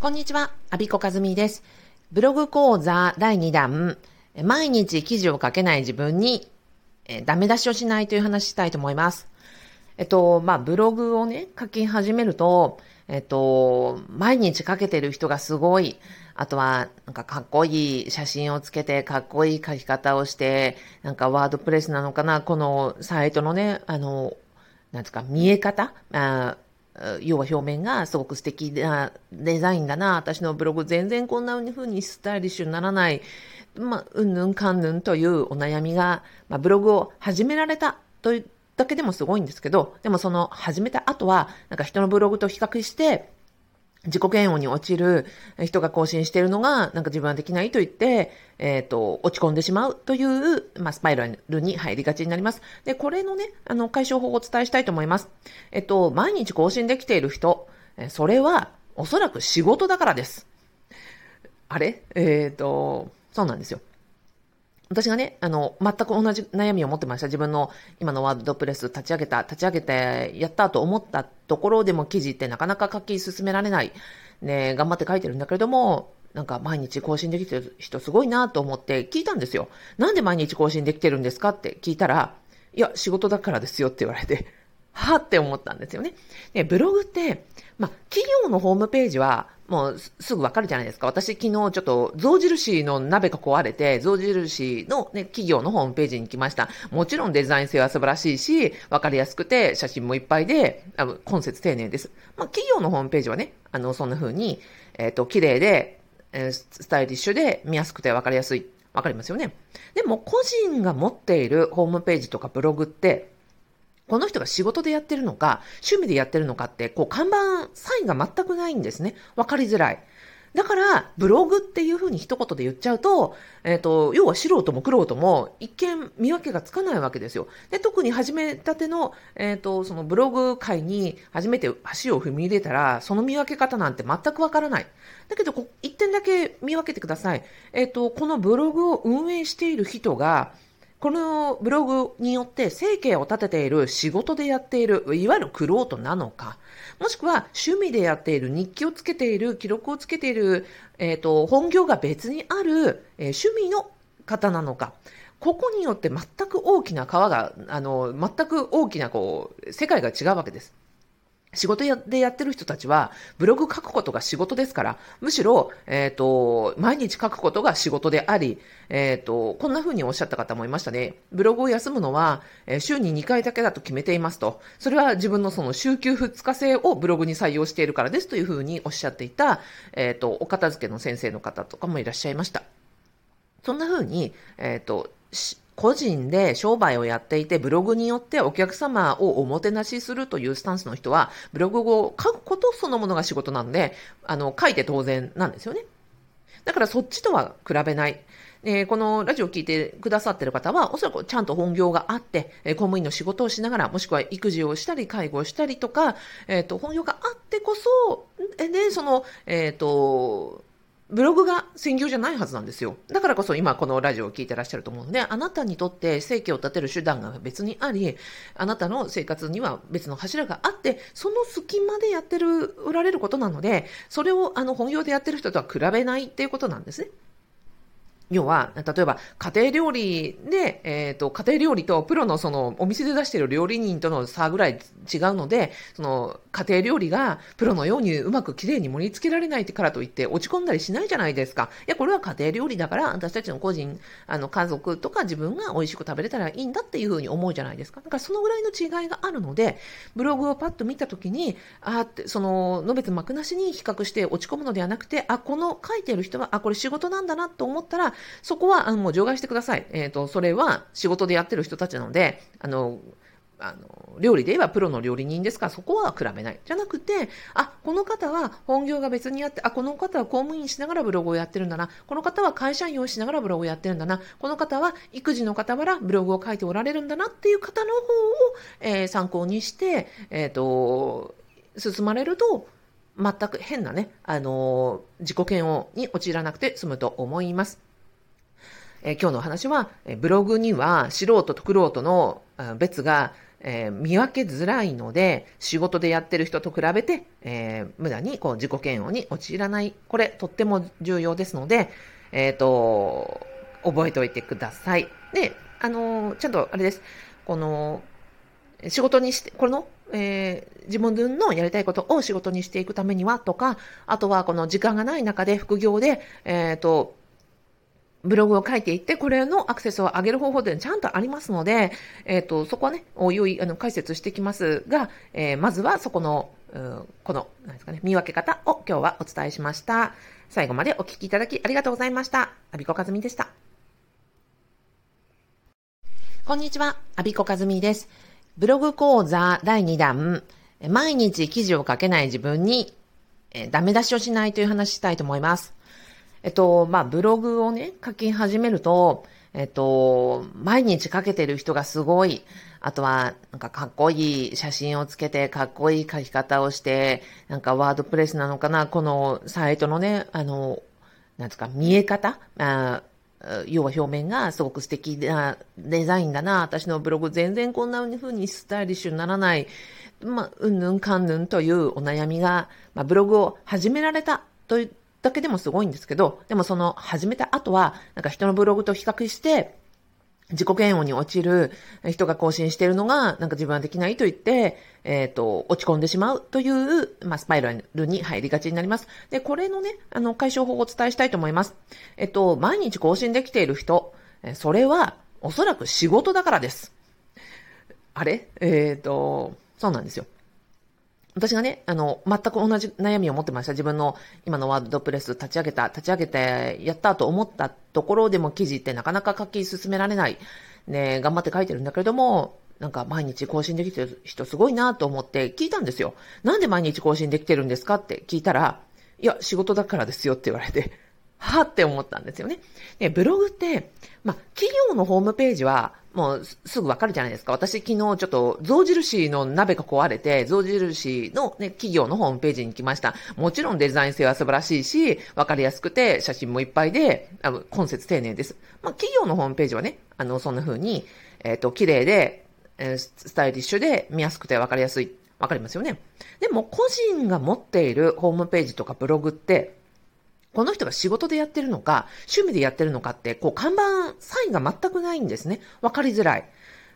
こんにちは、アビコカズミです。ブログ講座第2弾、毎日記事を書けない自分に、えダメ出しをしないという話したいと思います。えっと、まあ、ブログをね、書き始めると、えっと、毎日書けてる人がすごい。あとは、なんかかっこいい写真をつけて、かっこいい書き方をして、なんかワードプレスなのかな、このサイトのね、あの、なんですか、見え方？あ要は表面がすごく素敵なデザインだな、私のブログ全然こんな風にスタイリッシュにならない、まあ、うんぬんかんぬんというお悩みが、まあ、ブログを始められたというだけでもすごいんですけど、でもその始めた後は、なんか人のブログと比較して、自己嫌悪に落ちる人が更新しているのが、なんか自分はできないと言って、えっ、ー、と、落ち込んでしまうという、まあ、スパイラルに入りがちになります。で、これのね、あの、解消法をお伝えしたいと思います。えっと、毎日更新できている人、それは、おそらく仕事だからです。あれ？えっ、ー、と、そうなんですよ。私がね、あの、全く同じ悩みを持ってました。自分の今のワードプレス立ち上げた、立ち上げてやったと思ったところでも記事ってなかなか書き進められない。ね、頑張って書いてるんだけれども、なんか毎日更新できてる人すごいなと思って聞いたんですよ。なんで毎日更新できてるんですかって聞いたら、いや、仕事だからですよって言われて、はって思ったんですよね。で、ブログって、ま、企業のホームページは、もうすぐわかるじゃないですか。私昨日ちょっと象印の鍋が壊れて、象印のね、企業のホームページに来ました。もちろんデザイン性は素晴らしいし、わかりやすくて、写真もいっぱいで、あの、今節丁寧です。まあ、企業のホームページはね、あの、そんな風に、えっ、ー、と、綺麗で、えー、スタイリッシュで見やすくてわかりやすい。わかりますよね。でも、個人が持っているホームページとかブログって、この人が仕事でやってるのか、趣味でやってるのかって、こう、看板、サインが全くないんですね。わかりづらい。だから、ブログっていうふうに一言で言っちゃうと、えっ、ー、と、要は素人も苦労とも一見見分けがつかないわけですよ。で、特に始めたての、えっ、ー、と、そのブログ界に初めて足を踏み入れたら、その見分け方なんて全くわからない。だけど、一点だけ見分けてください。えっ、ー、と、このブログを運営している人が、このブログによって生計を立てている仕事でやっている、いわゆるクロートなのか、もしくは趣味でやっている、日記をつけている、記録をつけている、えっ、ー、と、本業が別にある、えー、趣味の方なのか、ここによって全く大きな川が、あの、全く大きなこう、世界が違うわけです。仕事でやってる人たちは、ブログ書くことが仕事ですから、むしろ、えっ、ー、と、毎日書くことが仕事であり、えっ、ー、と、こんな風におっしゃった方もいましたね。ブログを休むのは、週に2回だけだと決めていますと。それは自分のその週休2日制をブログに採用しているからですという風におっしゃっていた、えっ、と、お片付けの先生の方とかもいらっしゃいました。そんな風に、えっ、と、個人で商売をやっていて、ブログによってお客様をおもてなしするというスタンスの人は、ブログを書くことそのものが仕事なので、あの、書いて当然なんですよね。だからそっちとは比べない。えー、このラジオを聞いてくださってる方は、おそらくちゃんと本業があって、えー、公務員の仕事をしながら、もしくは育児をしたり、介護をしたりとか、えっ、ー、と、本業があってこそ、で、その、えっ、と、ブログが専業じゃないはずなんですよ。だからこそ今このラジオを聞いてらっしゃると思うので、あなたにとって生計を立てる手段が別にあり、あなたの生活には別の柱があって、その隙間でやってる、売られることなので、それをあの本業でやってる人とは比べないっていうことなんですね。要は、例えば、家庭料理で、えっ、ー、と、家庭料理とプロのその、お店で出している料理人との差ぐらい違うので、その、家庭料理がプロのようにうまく綺麗に盛り付けられないからといって落ち込んだりしないじゃないですか。いや、これは家庭料理だから、私たちの個人、あの、家族とか自分が美味しく食べれたらいいんだっていうふうに思うじゃないですか。だからそのぐらいの違いがあるので、ブログをパッと見たときに、あって、その、のべつ幕なしに比較して落ち込むのではなくて、あ、この書いてる人は、あ、これ仕事なんだなと思ったら、そこは、あの、もう除外してください。えっ、ー、と、それは仕事でやってる人たちなので、あの、あの、料理で言えばプロの料理人ですから、そこは比べない。じゃなくて、あ、この方は本業が別にあって、あ、この方は公務員しながらブログをやってるんだな。この方は会社員をしながらブログをやってるんだな。この方は育児の傍らブログを書いておられるんだなっていう方の方を、えー、参考にして、えっ、ー、と、進まれると、全く変なね、あのー、自己嫌悪に陥らなくて済むと思います。えー、今日の話は、えブログには素人とクロートの別がえー、見分けづらいので、仕事でやってる人と比べて、えー、無駄にこう自己嫌悪に陥らない。これ、とっても重要ですので、えっ、ー、と、覚えておいてください。で、あのちゃんとあれです。この、仕事にして、この、えー、自分のやりたいことを仕事にしていくためにはとか、あとはこの時間がない中で副業で、えっ、と、ブログを書いていって、これのアクセスを上げる方法ってちゃんとありますので、えっ、ー、と、そこはね、おいおい、あの、解説してきますが、えー、まずはそこの、う、この、なんですかね、見分け方を今日はお伝えしました。最後までお聞きいただきありがとうございました。アビコカズミでした。こんにちは、アビコカズミです。ブログ講座第2弾、毎日記事を書けない自分に、えダメ出しをしないという話したいと思います。えっと、まあ、ブログをね、書き始めると、えっと、毎日書けてる人がすごい。あとは、なんかかっこいい写真をつけて、かっこいい書き方をして、なんかワードプレスなのかな、このサイトのね、あの、なんですか、見え方あ要は表面がすごく素敵なデザインだな。私のブログ全然こんな風にスタイリッシュにならない。まあ、うんぬんかんぬんというお悩みが、まあ、ブログを始められたというだけでもすごいんですけど、でもその始めた後は、なんか人のブログと比較して、自己嫌悪に陥る人が更新しているのが、なんか自分はできないと言って、えっ、ー、と、落ち込んでしまうという、まあ、スパイラルに入りがちになります。で、これのね、あの、解消法をお伝えしたいと思います。えっと、毎日更新できている人、それは、おそらく仕事だからです。あれ？えっ、ー、と、そうなんですよ。私がね、あの、全く同じ悩みを持ってました。自分の今のワードプレス立ち上げた、立ち上げてやったと思ったところでも記事ってなかなか書き進められない。ね、頑張って書いてるんだけれども、なんか毎日更新できてる人すごいなと思って聞いたんですよ。なんで毎日更新できてるんですかって聞いたら、いや、仕事だからですよって言われて、はって思ったんですよね。で、ブログって、まあ、企業のホームページは、もうすぐわかるじゃないですか。私昨日ちょっと象印の鍋が壊れて、象印のね、企業のホームページに来ました。もちろんデザイン性は素晴らしいし、わかりやすくて、写真もいっぱいで、あの、根節丁寧です。まあ、企業のホームページはね、あの、そんな風に、えっ、ー、と、綺麗で、えー、スタイリッシュで見やすくてわかりやすい。わかりますよね。でも、個人が持っているホームページとかブログって、この人が仕事でやってるのか、趣味でやってるのかって、こう、看板、サインが全くないんですね。わかりづらい。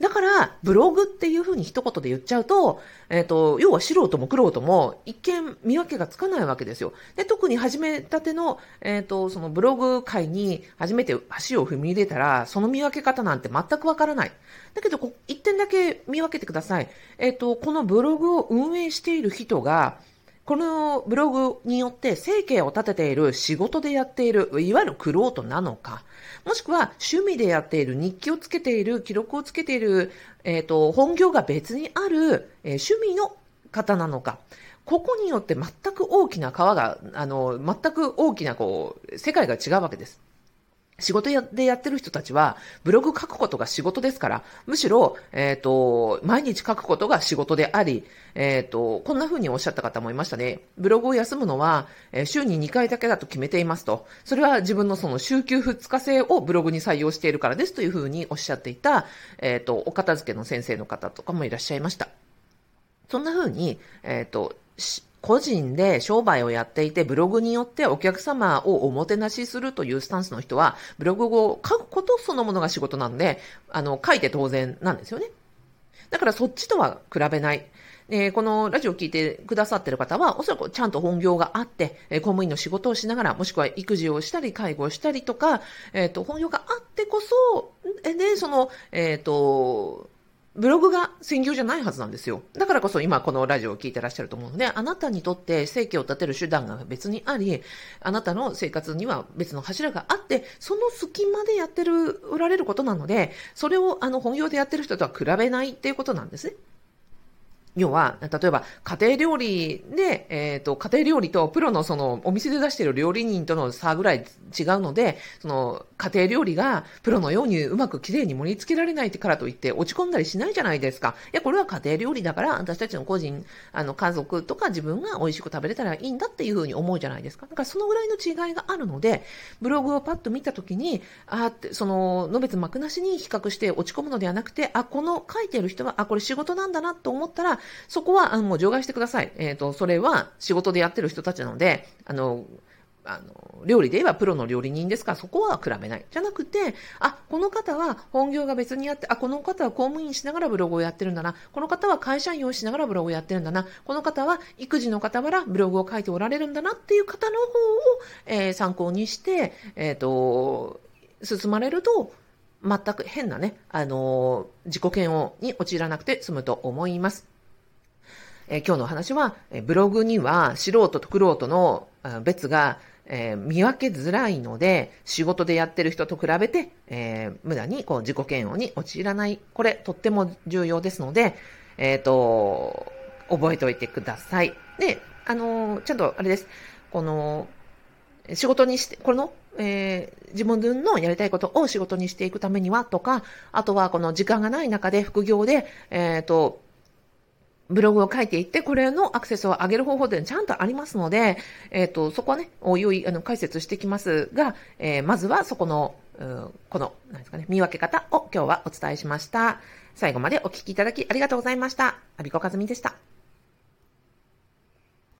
だから、ブログっていうふうに一言で言っちゃうと、えっ、ー、と、要は素人も苦労も一見見分けがつかないわけですよ。で、特に始めたての、えっ、ー、と、そのブログ界に初めて足を踏み入れたら、その見分け方なんて全くわからない。だけど、一点だけ見分けてください。えっ、ー、と、このブログを運営している人が、このブログによって生計を立てている仕事でやっている、いわゆるクロートなのか、もしくは趣味でやっている、日記をつけている、記録をつけている、えっ、ー、と、本業が別にある、えー、趣味の方なのか、ここによって全く大きな川が、あの、全く大きなこう、世界が違うわけです。仕事でやってる人たちは、ブログ書くことが仕事ですから、むしろ、えっ、ー、と、毎日書くことが仕事であり、えっ、ー、と、こんな風におっしゃった方もいましたね。ブログを休むのは、え、週に2回だけだと決めていますと。それは自分のその週休2日制をブログに採用しているからですという風におっしゃっていた、えっ、と、お片付けの先生の方とかもいらっしゃいました。そんな風に、えっ、と、個人で商売をやっていて、ブログによってお客様をおもてなしするというスタンスの人は、ブログを書くことそのものが仕事なんで、あの、書いて当然なんですよね。だからそっちとは比べない。えー、このラジオを聞いてくださってる方は、おそらくちゃんと本業があって、えー、公務員の仕事をしながら、もしくは育児をしたり、介護をしたりとか、えっ、ー、と、本業があってこそ、で、その、えっ、と、ブログが専業じゃないはずなんですよ。だからこそ今このラジオを聞いてらっしゃると思うので、あなたにとって生計を立てる手段が別にあり、あなたの生活には別の柱があって、その隙間でやってる、おられることなので、それをあの本業でやってる人とは比べないっていうことなんですね。要は、例えば、家庭料理で、えっ、ー、と、家庭料理とプロのその、お店で出してる料理人との差ぐらい違うので、その、家庭料理がプロのようにうまく綺麗に盛り付けられないからといって落ち込んだりしないじゃないですか。いや、これは家庭料理だから、私たちの個人、あの、家族とか自分が美味しく食べれたらいいんだっていうふうに思うじゃないですか。だからそのぐらいの違いがあるので、ブログをパッと見たときに、あって、その、のべつ幕なしに比較して落ち込むのではなくて、あ、この書いてる人は、あ、これ仕事なんだなと思ったら、そこは、あの、もう除外してください。えっ、ー、と、それは仕事でやってる人たちなので、あの、あの、料理で言えばプロの料理人ですから、そこは比べない。じゃなくて、あ、この方は本業が別にあって、あ、この方は公務員しながらブログをやってるんだな。この方は会社員をしながらブログをやってるんだな。この方は育児の傍らブログを書いておられるんだなっていう方の方を、えー、参考にして、えっ、ー、と、進まれると、全く変なね、あの自己嫌悪に陥らなくて済むと思います。えー、今日の話は、えブログには素人と苦労との別が、えー、見分けづらいので、仕事でやってる人と比べて、えー、無駄にこう自己嫌悪に陥らない。これ、とっても重要ですので、えっ、ー、と、覚えておいてください。で、あのちゃんとあれです。この、仕事にして、この、えー、自分のやりたいことを仕事にしていくためにはとか、あとはこの時間がない中で副業で、えっ、と、ブログを書いていって、これのアクセスを上げる方法でちゃんとありますので、えっ、ー、と、そこはね、おいおい、あの、解説してきますが、えー、まずはそこの、この、なんですかね、見分け方を今日はお伝えしました。最後までお聞きいただきありがとうございました。アビコカズミでした。